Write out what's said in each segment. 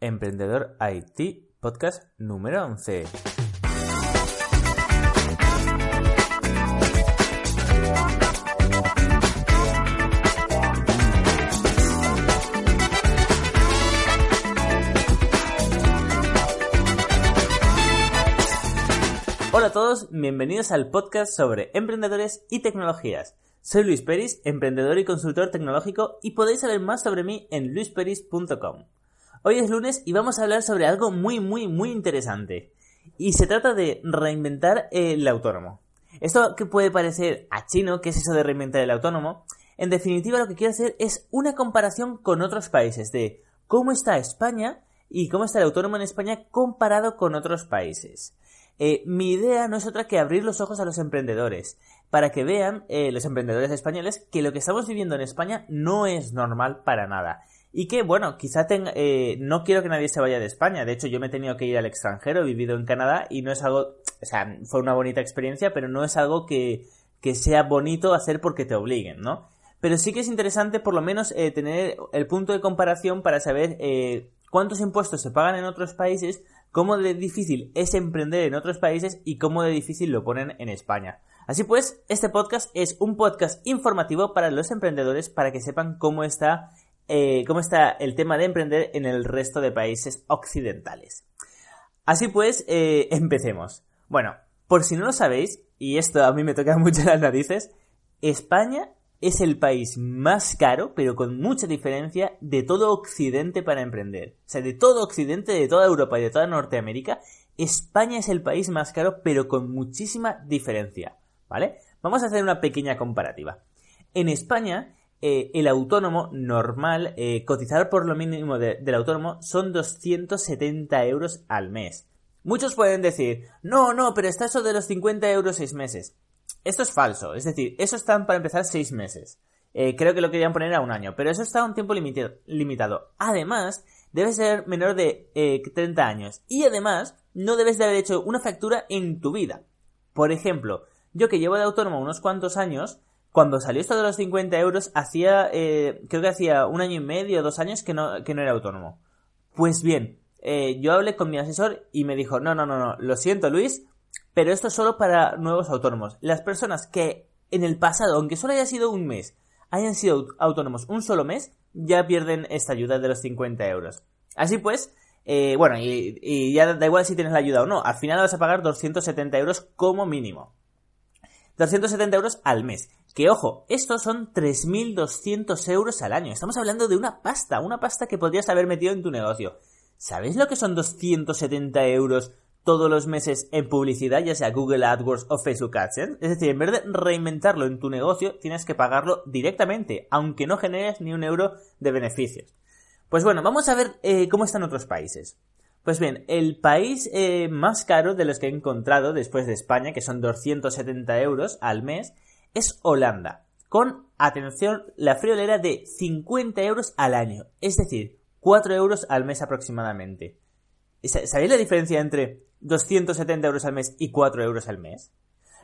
Emprendedor IT, podcast número 11. Hola a todos, bienvenidos al podcast sobre emprendedores y tecnologías. Soy Luis Peris, emprendedor y consultor tecnológico y podéis saber más sobre mí en luisperis.com. Hoy es lunes y vamos a hablar sobre algo muy, muy, muy interesante. Y se trata de reinventar el autónomo. Esto que puede parecer a chino, ¿qué es eso de reinventar el autónomo? En definitiva, lo que quiero hacer es una comparación con otros países de cómo está España y cómo está el autónomo en España comparado con otros países. Eh, mi idea no es otra que abrir los ojos a los emprendedores, para que vean eh, los emprendedores españoles que lo que estamos viviendo en España no es normal para nada. Y que, bueno, quizá tenga, eh, no quiero que nadie se vaya de España. De hecho, yo me he tenido que ir al extranjero, he vivido en Canadá y no es algo, o sea, fue una bonita experiencia, pero no es algo que, que sea bonito hacer porque te obliguen, ¿no? Pero sí que es interesante por lo menos eh, tener el punto de comparación para saber eh, cuántos impuestos se pagan en otros países, cómo de difícil es emprender en otros países y cómo de difícil lo ponen en España. Así pues, este podcast es un podcast informativo para los emprendedores para que sepan cómo está eh, cómo está el tema de emprender en el resto de países occidentales. Así pues, eh, empecemos. Bueno, por si no lo sabéis, y esto a mí me toca mucho las narices, España es el país más caro, pero con mucha diferencia, de todo Occidente para emprender. O sea, de todo Occidente, de toda Europa y de toda Norteamérica, España es el país más caro, pero con muchísima diferencia. ¿Vale? Vamos a hacer una pequeña comparativa. En España, eh, el autónomo normal, eh, cotizar por lo mínimo del autónomo son 270 euros al mes. Muchos pueden decir, no, no, pero está eso de los 50 euros seis meses. Esto es falso, es decir, eso están para empezar seis meses. Eh, creo que lo querían poner a un año, pero eso está a un tiempo limitado. Además, debes ser menor de 30 años y además no debes de haber hecho una factura en tu vida. Por ejemplo, yo que llevo de autónomo unos cuantos años, cuando salió esto de los 50 euros, hacía, eh, creo que hacía un año y medio, dos años que no, que no era autónomo. Pues bien, eh, yo hablé con mi asesor y me dijo, no, no, no, no, lo siento Luis, pero esto es solo para nuevos autónomos. Las personas que en el pasado, aunque solo haya sido un mes, hayan sido autónomos un solo mes, ya pierden esta ayuda de los 50 euros. Así pues, eh, bueno, y, y, ya da igual si tienes la ayuda o no, al final vas a pagar 270 euros como mínimo. 270 euros al mes. Que ojo, estos son 3.200 euros al año. Estamos hablando de una pasta, una pasta que podrías haber metido en tu negocio. ¿Sabéis lo que son 270 euros todos los meses en publicidad, ya sea Google AdWords o Facebook AdSense? Es decir, en vez de reinventarlo en tu negocio, tienes que pagarlo directamente, aunque no generes ni un euro de beneficios. Pues bueno, vamos a ver eh, cómo están otros países. Pues bien, el país eh, más caro de los que he encontrado después de España, que son 270 euros al mes, es Holanda, con, atención, la friolera de 50 euros al año, es decir, 4 euros al mes aproximadamente. ¿Sabéis la diferencia entre 270 euros al mes y 4 euros al mes?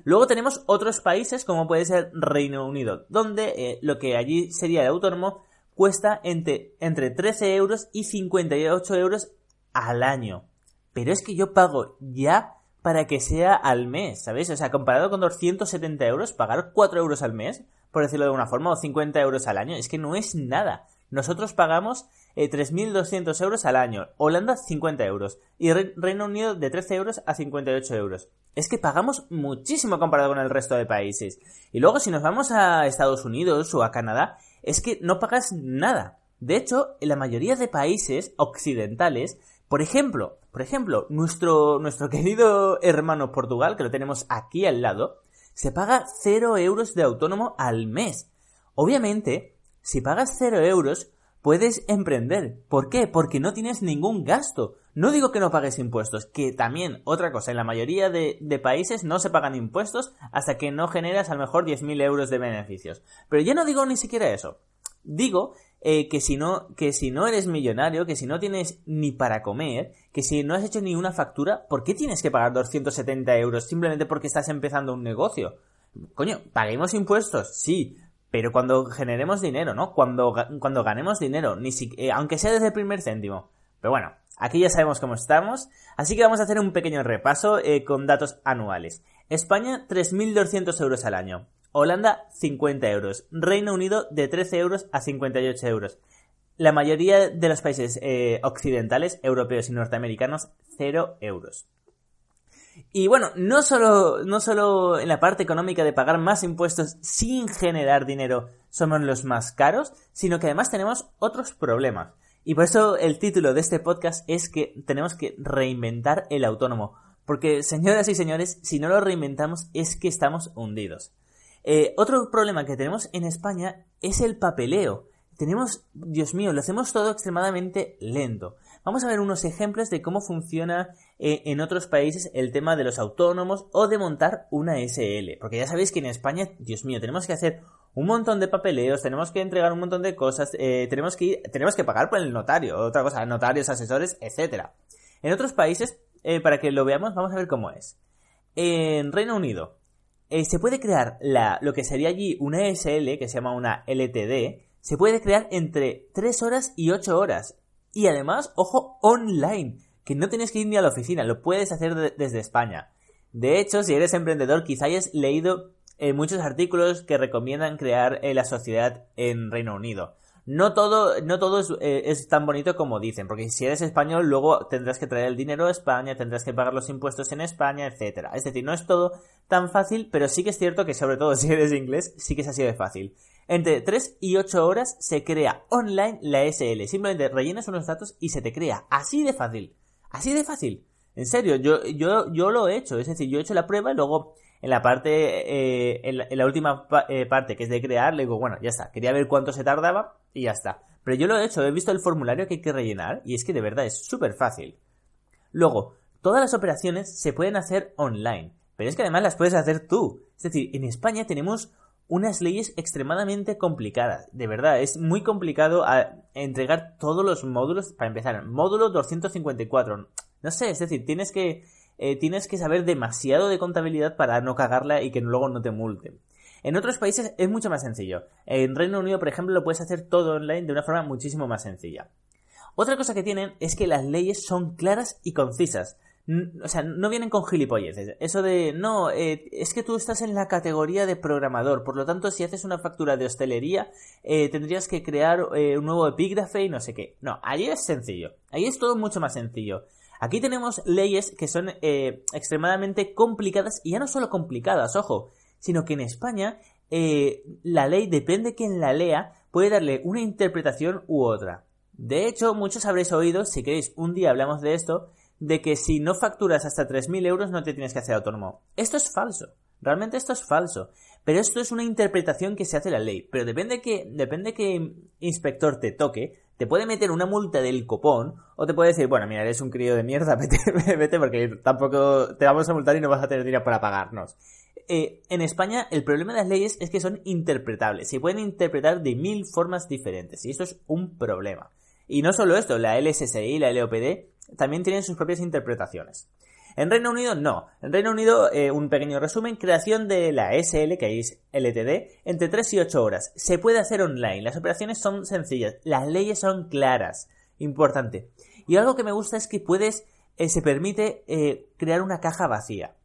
Luego tenemos otros países como puede ser Reino Unido, donde eh, lo que allí sería el autónomo cuesta entre, entre 13 euros y 58 euros al año. Pero es que yo pago ya para que sea al mes, ¿sabéis? O sea, comparado con 270 euros, pagar 4 euros al mes, por decirlo de alguna forma, o 50 euros al año, es que no es nada. Nosotros pagamos eh, 3.200 euros al año, Holanda 50 euros y Reino Unido de 13 euros a 58 euros. Es que pagamos muchísimo comparado con el resto de países. Y luego si nos vamos a Estados Unidos o a Canadá, es que no pagas nada. De hecho, en la mayoría de países occidentales por ejemplo, por ejemplo, nuestro, nuestro querido hermano Portugal, que lo tenemos aquí al lado, se paga 0 euros de autónomo al mes. Obviamente, si pagas 0 euros, puedes emprender. ¿Por qué? Porque no tienes ningún gasto. No digo que no pagues impuestos, que también, otra cosa, en la mayoría de, países no se pagan impuestos hasta que no generas a lo mejor 10.000 euros de beneficios. Pero ya no digo ni siquiera eso. Digo eh, que, si no, que si no eres millonario, que si no tienes ni para comer, que si no has hecho ni una factura, ¿por qué tienes que pagar 270 euros simplemente porque estás empezando un negocio? Coño, paguemos impuestos, sí, pero cuando generemos dinero, ¿no? Cuando, cuando ganemos dinero, ni si, eh, aunque sea desde el primer céntimo. Pero bueno, aquí ya sabemos cómo estamos, así que vamos a hacer un pequeño repaso eh, con datos anuales. España, 3.200 euros al año. Holanda, 50 euros. Reino Unido, de 13 euros a 58 euros. La mayoría de los países eh, occidentales, europeos y norteamericanos, 0 euros. Y bueno, no solo, no solo en la parte económica de pagar más impuestos sin generar dinero somos los más caros, sino que además tenemos otros problemas. Y por eso el título de este podcast es que tenemos que reinventar el autónomo. Porque, señoras y señores, si no lo reinventamos es que estamos hundidos. Eh, otro problema que tenemos en España es el papeleo. Tenemos, Dios mío, lo hacemos todo extremadamente lento. Vamos a ver unos ejemplos de cómo funciona eh, en otros países el tema de los autónomos o de montar una SL. Porque ya sabéis que en España, Dios mío, tenemos que hacer un montón de papeleos, tenemos que entregar un montón de cosas, eh, tenemos que ir, tenemos que pagar por el notario, otra cosa, notarios, asesores, etcétera. En otros países, para que lo veamos, vamos a ver cómo es. En Reino Unido, se puede crear la, lo que sería allí una SL, que se llama una LTD, se puede crear entre 3 horas y 8 horas. Y además, ojo, online, que no tienes que ir ni a la oficina, lo puedes hacer desde España. De hecho, si eres emprendedor, quizá hayas leído eh, muchos artículos que recomiendan crear eh, la sociedad en Reino Unido. No todo, no todo eh, es, tan bonito como dicen, porque si eres español, luego tendrás que traer el dinero a España, tendrás que pagar los impuestos en España, etcétera. Es decir, no es todo tan fácil, pero sí que es cierto que sobre todo si eres inglés, sí que es así de fácil. Entre 3 y 8 horas se crea online la SL. Simplemente rellenas unos datos y se te crea. Así de fácil. Así de fácil. En serio, yo, yo, yo lo he hecho. Es decir, yo he hecho la prueba y luego en la parte, eh, en, la, última eh, parte que es de crear, le digo, bueno, ya está. Quería ver cuánto se tardaba y ya está. Pero yo lo he hecho, he visto el formulario que hay que rellenar y es que de verdad es súper fácil. Luego, todas las operaciones se pueden hacer online. Pero es que además las puedes hacer tú. Es decir, en España tenemos unas leyes extremadamente complicadas. De verdad, es muy complicado entregar todos los módulos. Para empezar, módulo 254. No sé, es decir, tienes que, eh, tienes que saber demasiado de contabilidad para no cagarla y que luego no te multen. En otros países es mucho más sencillo. En Reino Unido, por ejemplo, lo puedes hacer todo online de una forma muchísimo más sencilla. Otra cosa que tienen es que las leyes son claras y concisas o sea, no vienen con gilipolleces. Eso de, no, eh, es que tú estás en la categoría de programador, por lo tanto, si haces una factura de hostelería, eh, tendrías que crear eh, un nuevo epígrafe y no sé qué. No, allí es sencillo. Ahí es todo mucho más sencillo. Aquí tenemos leyes que son extremadamente complicadas, y ya no solo complicadas, ojo, sino que en España la ley, depende quien la lea, puede darle una interpretación u otra. De hecho, muchos habréis oído, si queréis, un día hablamos de esto, de que si no facturas hasta 3.000 euros no te tienes que hacer autónomo. Esto es falso. Realmente esto es falso. Pero esto es una interpretación que se hace la ley. Pero depende que, depende que inspector te toque, te puede meter una multa del copón o te puede decir, bueno, mira, eres un crío de mierda, vete, vete porque tampoco te vamos a multar y no vas a tener dinero para pagarnos. Eh, en España el problema de las leyes es que son interpretables. Se pueden interpretar de mil formas diferentes y eso es un problema. Y no solo esto, la LSSI y la LOPD también tienen sus propias interpretaciones. En Reino Unido no. En Reino Unido, eh, un pequeño resumen, creación de la SL, que es LTD, entre 3 y 8 horas. Se puede hacer online, las operaciones son sencillas, las leyes son claras. Importante. Y algo que me gusta es que puedes, eh, se permite eh, crear una caja vacía.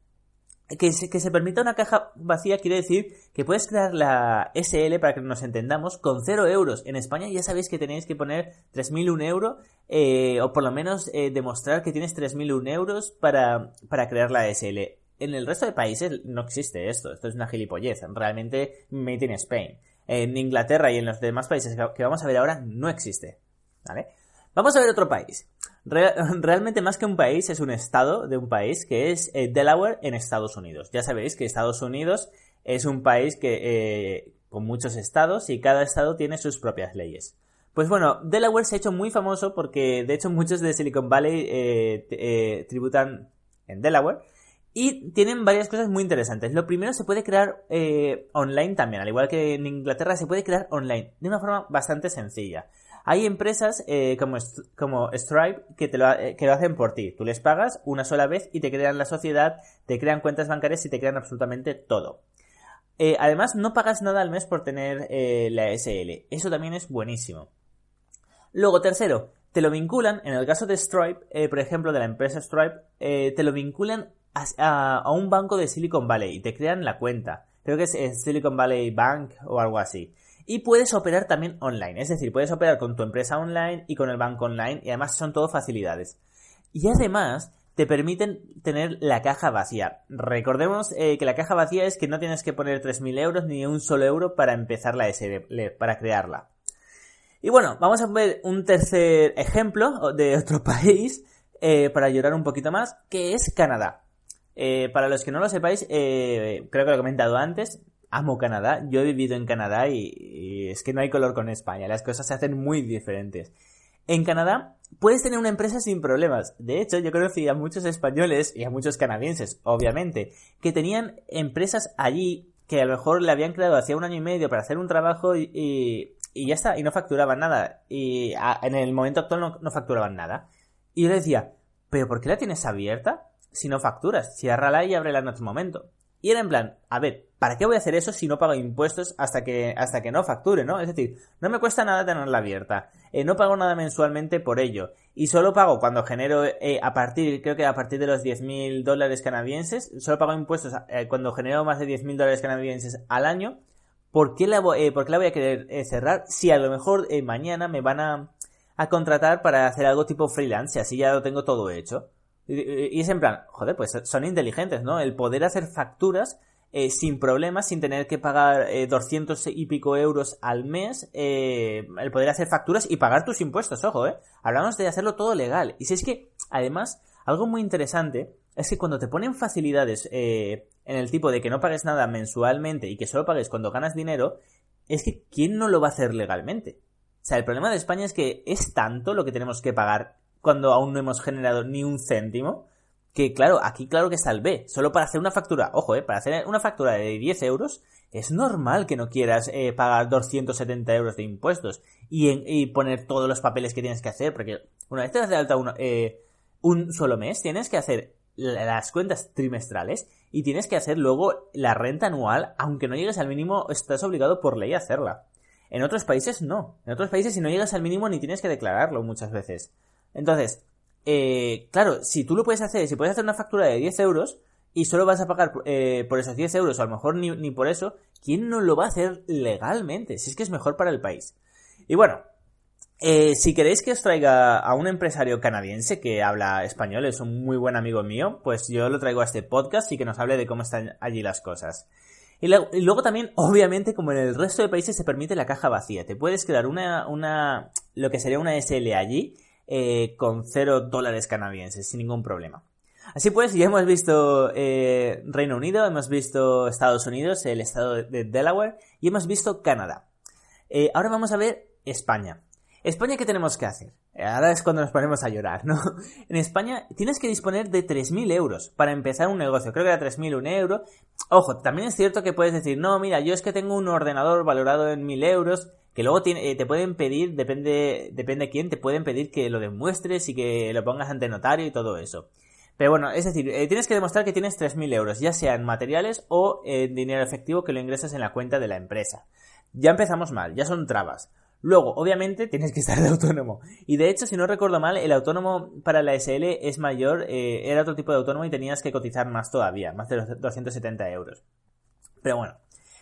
Que se, que se, permita una caja vacía quiere decir que puedes crear la SL para que nos entendamos con 0 euros. En España ya sabéis que tenéis que poner 3.001 euros eh, o por lo menos eh, demostrar que tienes 3.001 euros para, para crear la SL. En el resto de países no existe esto. Esto es una gilipollez. Realmente made in Spain. En Inglaterra y en los demás países que vamos a ver ahora no existe. ¿Vale? Vamos a ver otro país. realmente más que un país es un estado de un país que es eh, Delaware en Estados Unidos. Ya sabéis que Estados Unidos es un país que eh, con muchos estados y cada estado tiene sus propias leyes. Pues bueno, Delaware se ha hecho muy famoso porque de hecho muchos de Silicon Valley eh, tributan en Delaware y tienen varias cosas muy interesantes. Lo primero, se puede crear online también, al igual que en Inglaterra, se puede crear online de una forma bastante sencilla. Hay empresas como, como Stripe lo, que lo hacen por ti. Tú les pagas una sola vez y te crean la sociedad, te crean cuentas bancarias y te crean absolutamente todo. además, no pagas nada al mes por tener la SL. Eso también es buenísimo. Luego, tercero, te lo vinculan, en el caso de Stripe, eh, por ejemplo, de la empresa Stripe, eh, te lo vinculan a, un banco de Silicon Valley y te crean la cuenta. Creo que es Silicon Valley Bank o algo así. Y puedes operar también online, es decir, puedes operar con tu empresa online y con el banco online y además son todo facilidades. Y además te permiten tener la caja vacía. Recordemos eh, que la caja vacía es que no tienes que poner 3.000 euros ni un solo euro para empezar la SD, para crearla. Y bueno, vamos a ver un tercer ejemplo de otro país eh, para llorar un poquito más, que es Canadá. Eh, para los que no lo sepáis, creo que lo he comentado antes, amo Canadá, yo he vivido en Canadá y, es que no hay color con España, las cosas se hacen muy diferentes. En Canadá puedes tener una empresa sin problemas. De hecho, yo conocí a muchos españoles y a muchos canadienses, obviamente, que tenían empresas allí que a lo mejor le habían creado hacía un año y medio para hacer un trabajo y y ya está, y no facturaban nada. Y en el momento actual no, facturaban nada. Y yo le decía, ¿pero por qué la tienes abierta? Si no facturas, ciérrala y ábrela en otro momento. Y era en plan, a ver, ¿para qué voy a hacer eso si no pago impuestos hasta que, hasta que no facture, ¿no? Es decir, no me cuesta nada tenerla abierta. Eh, no pago nada mensualmente por ello. Y solo pago cuando genero, eh, a partir, creo que a partir de los 10.000 dólares canadienses, solo pago impuestos eh, cuando genero más de 10.000 dólares canadienses al año ¿por qué la, eh, la voy a querer cerrar si a lo mejor mañana me van a, a, contratar para hacer algo tipo freelance y así ya lo tengo todo hecho? Y, es en plan, joder, pues son inteligentes, ¿no? El poder hacer facturas sin problemas, sin tener que pagar 200 y pico euros al mes, el poder hacer facturas y pagar tus impuestos, ojo, ¿eh? Hablamos de hacerlo todo legal. Y si es que, además, algo muy interesante es que cuando te ponen facilidades eh, en el tipo de que no pagues nada mensualmente y que solo pagues cuando ganas dinero, es que ¿quién no lo va a hacer legalmente? O sea, el problema de España es que es tanto lo que tenemos que pagar cuando aún no hemos generado ni un céntimo, que claro, aquí claro que salvé. Solo para hacer una factura, ojo, eh, para hacer una factura de 10 euros, es normal que no quieras eh, pagar 270 euros de impuestos y, poner todos los papeles que tienes que hacer, porque una vez te das de alta eh, un solo mes, tienes que hacer las cuentas trimestrales y tienes que hacer luego la renta anual, aunque no llegues al mínimo, estás obligado por ley a hacerla. En otros países no. En otros países si no llegas al mínimo ni tienes que declararlo muchas veces. Entonces, eh, claro, si tú lo puedes hacer, si puedes hacer una factura de 10 euros y solo vas a pagar eh, por esos 10 euros, o a lo mejor ni, ni por eso, ¿quién no lo va a hacer legalmente? Si es que es mejor para el país. Y bueno, eh, si queréis que os traiga a un empresario canadiense que habla español, es un muy buen amigo mío, pues yo lo traigo a este podcast y que nos hable de cómo están allí las cosas. Y, luego también, obviamente, como en el resto de países se permite la caja vacía. Te puedes crear una, una lo que sería una SL allí, eh, con cero dólares canadienses, sin ningún problema. Así pues, ya hemos visto eh, Reino Unido, hemos visto Estados Unidos, el estado de Delaware, y hemos visto Canadá. ahora vamos a ver España. España, ¿qué tenemos que hacer? Ahora es cuando nos ponemos a llorar, ¿no? En España tienes que disponer de 3.000 euros para empezar un negocio. Creo que era 3.000 un euro. Ojo, también es cierto que puedes decir, no, mira, yo es que tengo un ordenador valorado en 1.000 euros que luego eh, te pueden pedir, depende, depende quién, te pueden pedir que lo demuestres y que lo pongas ante notario y todo eso. Pero bueno, es decir, eh, tienes que demostrar que tienes 3.000 euros, ya sea en materiales o en dinero efectivo que lo ingresas en la cuenta de la empresa. Ya empezamos mal, ya son trabas. Luego, obviamente, tienes que estar de autónomo. Y de hecho, si no recuerdo mal, el autónomo para la SL es mayor, eh, era otro tipo de autónomo y tenías que cotizar más todavía, más de los 270 euros. Pero bueno.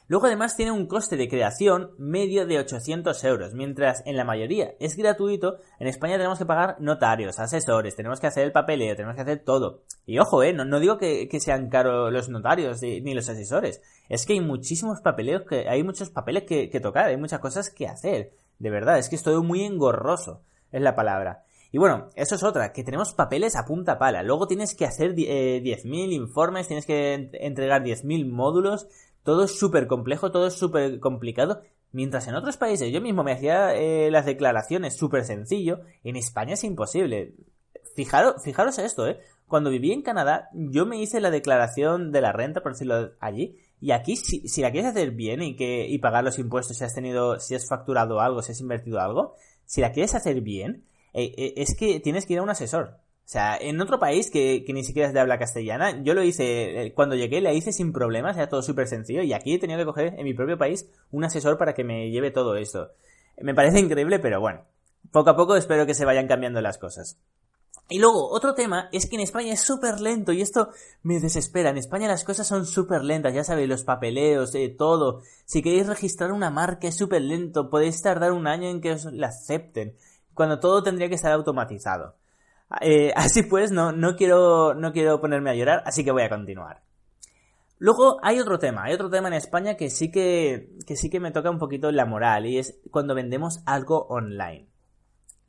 Luego además tiene un coste de creación medio de 800 euros, mientras en la mayoría es gratuito, en España tenemos que pagar notarios, asesores, tenemos que hacer el papeleo, tenemos que hacer todo. Y ojo, eh, no, digo que, sean caros los notarios ni los asesores, es que hay muchísimos papeleos, que, hay muchos papeles que, tocar, hay muchas cosas que hacer. De verdad, es que estoy muy engorroso, es la palabra. Y bueno, eso es otra, que tenemos papeles a punta pala. Luego tienes que hacer 10.000 eh, informes, tienes que entregar 10.000 módulos. Todo es súper complejo, todo es súper complicado. Mientras en otros países yo mismo me hacía eh, las declaraciones súper sencillo, en España es imposible. Fijaros, fijaros esto, ¿eh? Cuando viví en Canadá, yo me hice la declaración de la renta, por decirlo allí, y aquí, si, si la quieres hacer bien y, que, y pagar los impuestos si has tenido, si has facturado algo, si has invertido algo, si la quieres hacer bien, eh, eh, es que tienes que ir a un asesor. O sea, en otro país que, que, ni siquiera es de habla castellana, yo lo hice, eh, cuando llegué la hice sin problemas, era todo súper sencillo, y aquí he tenido que coger en mi propio país un asesor para que me lleve todo esto. Me parece increíble, pero bueno, poco a poco espero que se vayan cambiando las cosas. Y luego, otro tema es que en España es súper lento y esto me desespera. En España las cosas son súper lentas, ya sabéis, los papeleos, eh, todo. Si queréis registrar una marca es súper lento, podéis tardar un año en que os la acepten, cuando todo tendría que estar automatizado. Eh, así pues, no, no, quiero, no quiero ponerme a llorar, así que voy a continuar. Luego hay otro tema, hay otro tema en España que sí que, que sí que me toca un poquito la moral y es cuando vendemos algo online.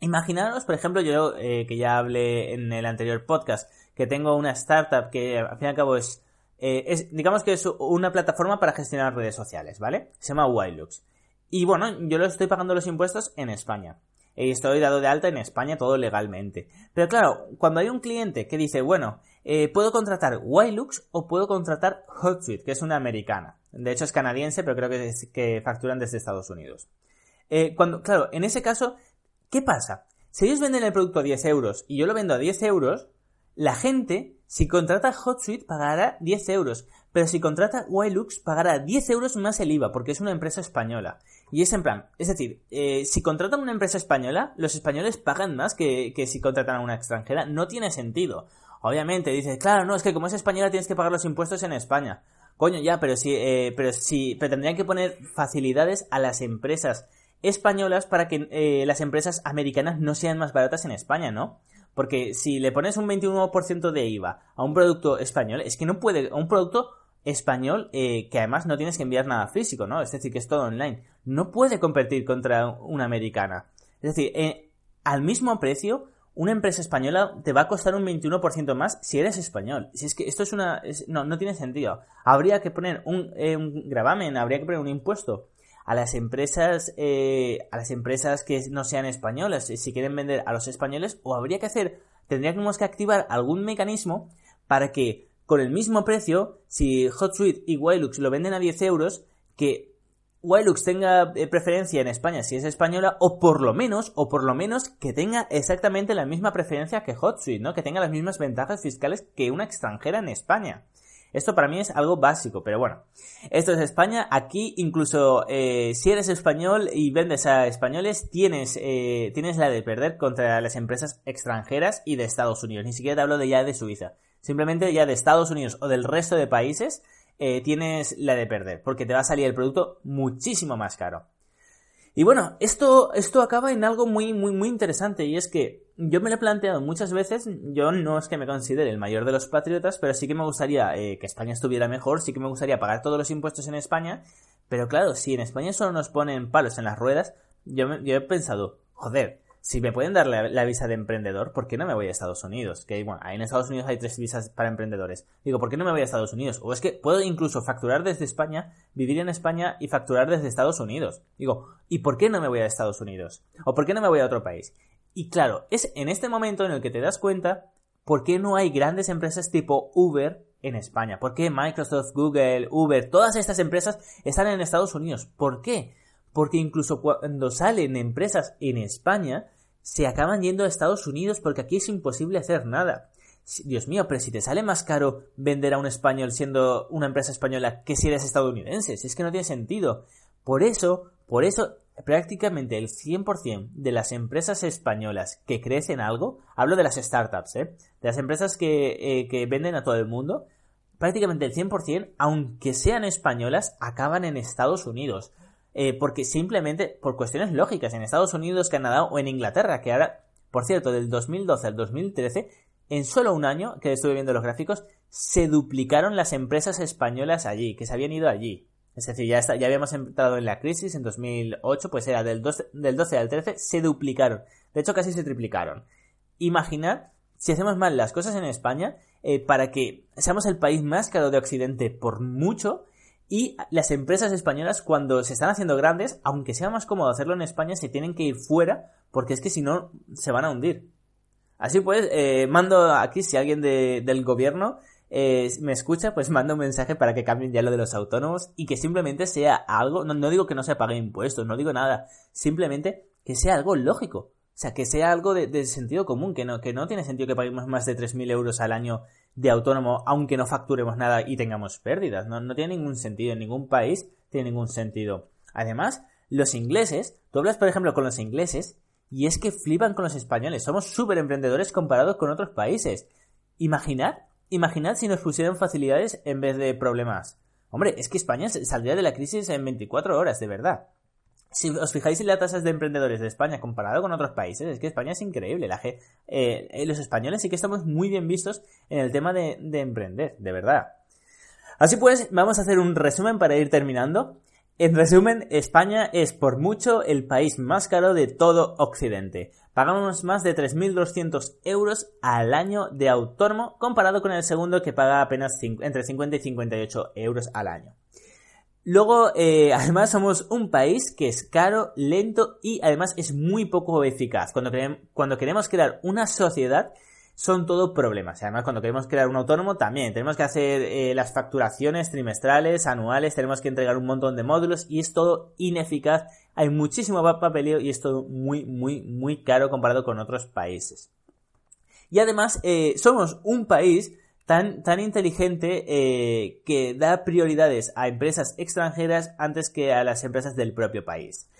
Imaginaros, por ejemplo, yo eh, que ya hablé en el anterior podcast, que tengo una startup que al fin y al cabo es, eh, digamos que es una plataforma para gestionar redes sociales, ¿vale? Se llama Wildlux. Y bueno, yo lo estoy pagando los impuestos en España. Estoy dado de alta en España todo legalmente. Pero claro, cuando hay un cliente que dice, bueno, eh, puedo contratar Wildlux o puedo contratar HotSuite, que es una americana. De hecho es canadiense, pero creo que, que facturan desde Estados Unidos. cuando, claro, en ese caso ¿Qué pasa? Si ellos venden el producto a 10 euros y yo lo vendo a 10 euros, la gente, si contrata HotSuite, pagará 10 euros. Pero si contrata Wilux, pagará 10 euros más el IVA, porque es una empresa española. Y es en plan, es decir, eh, si contratan una empresa española, los españoles pagan más que, que si contratan a una extranjera. No tiene sentido. Obviamente, dices, claro, no, es que como es española tienes que pagar los impuestos en España. Coño, ya, pero si, eh, pero si, pero tendrían que poner facilidades a las empresas españolas para que eh, las empresas americanas no sean más baratas en España, ¿no? Porque si le pones un 21% de IVA a un producto español, es que no puede, a un producto español eh, que además no tienes que enviar nada físico, ¿no? Es decir, que es todo online. No puede competir contra una americana. Es decir, eh, al mismo precio, una empresa española te va a costar un 21% más si eres español. Si es que esto es una... no, no tiene sentido. Habría que poner un, un gravamen, habría que poner un impuesto a las empresas eh, a las empresas que no sean españolas si quieren vender a los españoles o habría que hacer tendríamos que activar algún mecanismo para que con el mismo precio si HotSuite y Wilux lo venden a 10 euros que Wilux tenga eh, preferencia en España si es española o por lo menos o por lo menos que tenga exactamente la misma preferencia que HotSuite, ¿no? Que tenga las mismas ventajas fiscales que una extranjera en España. Esto para mí es algo básico, pero bueno. Esto es España. Aquí incluso eh, si eres español y vendes a españoles, tienes, eh, tienes la de perder contra las empresas extranjeras y de Estados Unidos. Ni siquiera te hablo de ya de Suiza. Simplemente ya de Estados Unidos o del resto de países eh, tienes la de perder, porque te va a salir el producto muchísimo más caro. Y bueno, esto, esto acaba en algo muy, muy, muy interesante y es que yo me lo he planteado muchas veces, yo no es que me considere el mayor de los patriotas, pero sí que me gustaría eh, que España estuviera mejor, sí que me gustaría pagar todos los impuestos en España, pero claro, si en España solo nos ponen palos en las ruedas, yo, yo he pensado, joder, si me pueden dar la, visa de emprendedor, ¿por qué no me voy a Estados Unidos? Que bueno, en Estados Unidos hay tres visas para emprendedores. Digo, ¿por qué no me voy a Estados Unidos? O es que puedo incluso facturar desde España, vivir en España y facturar desde Estados Unidos. Digo, ¿y por qué no me voy a Estados Unidos? ¿O por qué no me voy a otro país? Y claro, es en este momento en el que te das cuenta por qué no hay grandes empresas tipo Uber en España. ¿Por qué Microsoft, Google, Uber, todas estas empresas están en Estados Unidos? ¿Por qué? Porque incluso cuando salen empresas en España, se acaban yendo a Estados Unidos porque aquí es imposible hacer nada. Dios mío, pero si te sale más caro vender a un español siendo una empresa española que si eres estadounidense, es que no tiene sentido. Por eso, por eso, prácticamente el 100% de las empresas españolas que crecen algo, hablo de las startups, ¿eh? de las empresas que, eh, que venden a todo el mundo, prácticamente el 100%, aunque sean españolas, acaban en Estados Unidos. Eh, porque simplemente por cuestiones lógicas en Estados Unidos, Canadá o en Inglaterra, que ahora, por cierto, del 2012 al 2013, en solo un año, que estuve viendo los gráficos, se duplicaron las empresas españolas allí, que se habían ido allí. Es decir, ya, ya habíamos entrado en la crisis en 2008, pues era del 12, del 12 al 13, se duplicaron. De hecho, casi se triplicaron. Imaginad si hacemos mal las cosas en España, eh, para que seamos el país más caro de Occidente por mucho, Y las empresas españolas, cuando se están haciendo grandes, aunque sea más cómodo hacerlo en España, se tienen que ir fuera, porque es que si no, se van a hundir. Así pues, eh, mando aquí, si alguien del gobierno eh, me escucha, pues mando un mensaje para que cambien ya lo de los autónomos y que simplemente sea algo, no, no digo que no se paguen impuestos, no digo nada, simplemente que sea algo lógico. O sea, que sea algo de, sentido común, que no, que no tiene sentido que paguemos más de 3.000 euros al año de autónomo, aunque no facturemos nada y tengamos pérdidas. No, no tiene ningún sentido, en ningún país tiene ningún sentido. Además, los ingleses, tú hablas por ejemplo con los ingleses y es que flipan con los españoles. Somos súper emprendedores comparados con otros países. Imaginad, imaginad si nos pusieran facilidades en vez de problemas. Hombre, es que España saldría de la crisis en 24 horas, de verdad. Si os fijáis en las tasas de emprendedores de España comparado con otros países, es que España es increíble. La eh, eh, los españoles sí que estamos muy bien vistos en el tema de emprender, de verdad. Así pues, vamos a hacer un resumen para ir terminando. En resumen, España es por mucho el país más caro de todo Occidente. Pagamos más de 3.200 euros al año de autónomo comparado con el segundo que paga apenas entre 50 y 58 euros al año. Luego, eh, además, somos un país que es caro, lento y además es muy poco eficaz. Cuando, queremos crear una sociedad, son todo problemas. Además, cuando queremos crear un autónomo, también tenemos que hacer eh, las facturaciones trimestrales, anuales, tenemos que entregar un montón de módulos y es todo ineficaz. Hay muchísimo papeleo y es todo muy, muy, muy caro comparado con otros países. Y además, eh, somos un país tan, tan inteligente eh, que da prioridades a empresas extranjeras antes que a las empresas del propio país.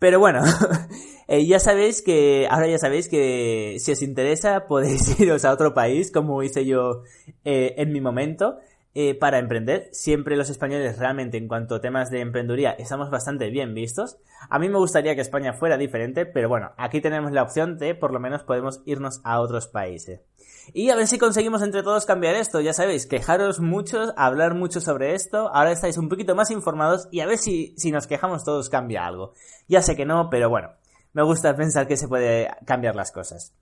Pero bueno, eh, ya sabéis que, ahora ya sabéis que si os interesa podéis iros a otro país, como hice yo eh, en mi momento, para emprender. Siempre los españoles realmente en cuanto a temas de emprendeduría estamos bastante bien vistos. A mí me gustaría que España fuera diferente, pero bueno, aquí tenemos la opción de por lo menos podemos irnos a otros países. Y a ver si conseguimos entre todos cambiar esto. Ya sabéis, quejaros mucho, hablar mucho sobre esto. Ahora estáis un poquito más informados y a ver si, si nos quejamos todos cambia algo. Ya sé que no, pero bueno, me gusta pensar que se puede cambiar las cosas.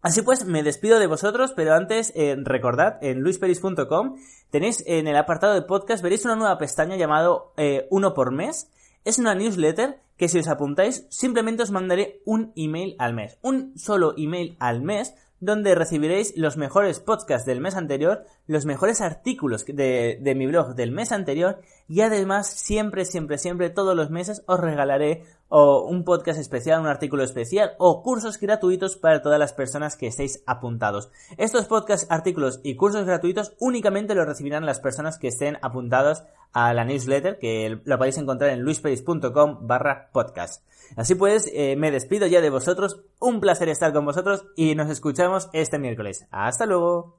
Así pues, me despido de vosotros, pero antes eh, recordad, en luisperis.com tenéis en el apartado de podcast, veréis una nueva pestaña llamado eh, Uno por mes. Es una newsletter que si os apuntáis, simplemente os mandaré un email al mes. Un solo email al mes donde recibiréis los mejores podcasts del mes anterior, los mejores artículos de, de, mi blog del mes anterior y además siempre, siempre, siempre, todos los meses os regalaré o un podcast especial, un artículo especial o cursos gratuitos para todas las personas que estéis apuntados. Estos podcasts, artículos y cursos gratuitos únicamente los recibirán las personas que estén apuntados a la newsletter que lo podéis encontrar en luispace.com barra podcast. Así pues, eh, me despido ya de vosotros, un placer estar con vosotros y nos escuchamos este miércoles. Hasta luego.